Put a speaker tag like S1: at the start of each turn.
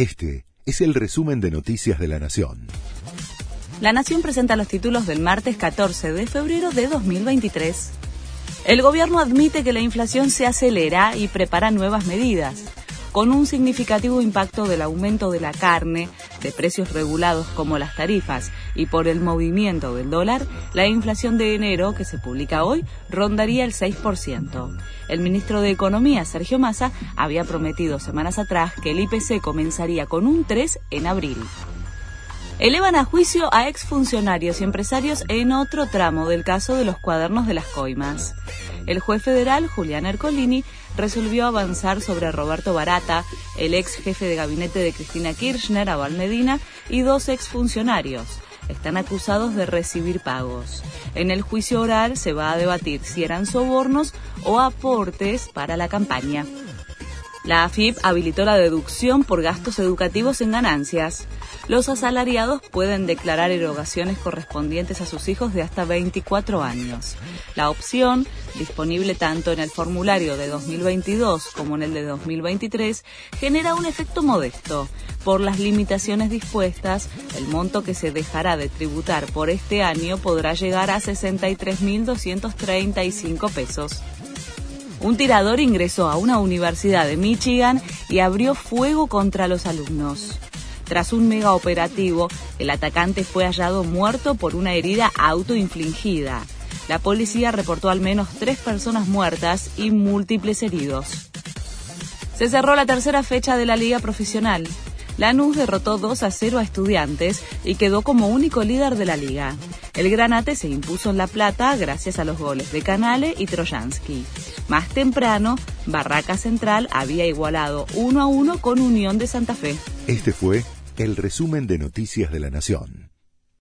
S1: Este es el resumen de Noticias de la Nación.
S2: La Nación presenta los títulos del martes 14 de febrero de 2023. El gobierno admite que la inflación se acelera y prepara nuevas medidas con un significativo impacto del aumento de la carne, de precios regulados como las tarifas y por el movimiento del dólar, la inflación de enero, que se publica hoy, rondaría el 6%. El ministro de Economía, Sergio Massa, había prometido semanas atrás que el IPC comenzaría con un 3 en abril elevan a juicio a exfuncionarios y empresarios en otro tramo del caso de los cuadernos de las coimas. El juez federal, Julián Ercolini, resolvió avanzar sobre Roberto Barata, el ex jefe de gabinete de Cristina Kirchner, Abal Medina, y dos exfuncionarios. Están acusados de recibir pagos. En el juicio oral se va a debatir si eran sobornos o aportes para la campaña. La AFIP habilitó la deducción por gastos educativos en ganancias. Los asalariados pueden declarar erogaciones correspondientes a sus hijos de hasta 24 años. La opción, disponible tanto en el formulario de 2022 como en el de 2023, genera un efecto modesto. Por las limitaciones dispuestas, el monto que se dejará de tributar por este año podrá llegar a 63.235 pesos. Un tirador ingresó a una universidad de Michigan y abrió fuego contra los alumnos. Tras un mega operativo, el atacante fue hallado muerto por una herida autoinfligida. La policía reportó al menos tres personas muertas y múltiples heridos. Se cerró la tercera fecha de la liga profesional. Lanús derrotó 2 a 0 a Estudiantes y quedó como único líder de la liga. El Granate se impuso en La Plata gracias a los goles de Canale y Trojansky. Más temprano, Barraca Central había igualado 1 a 1 con Unión de Santa Fe.
S1: Este fue el resumen de Noticias de la Nación.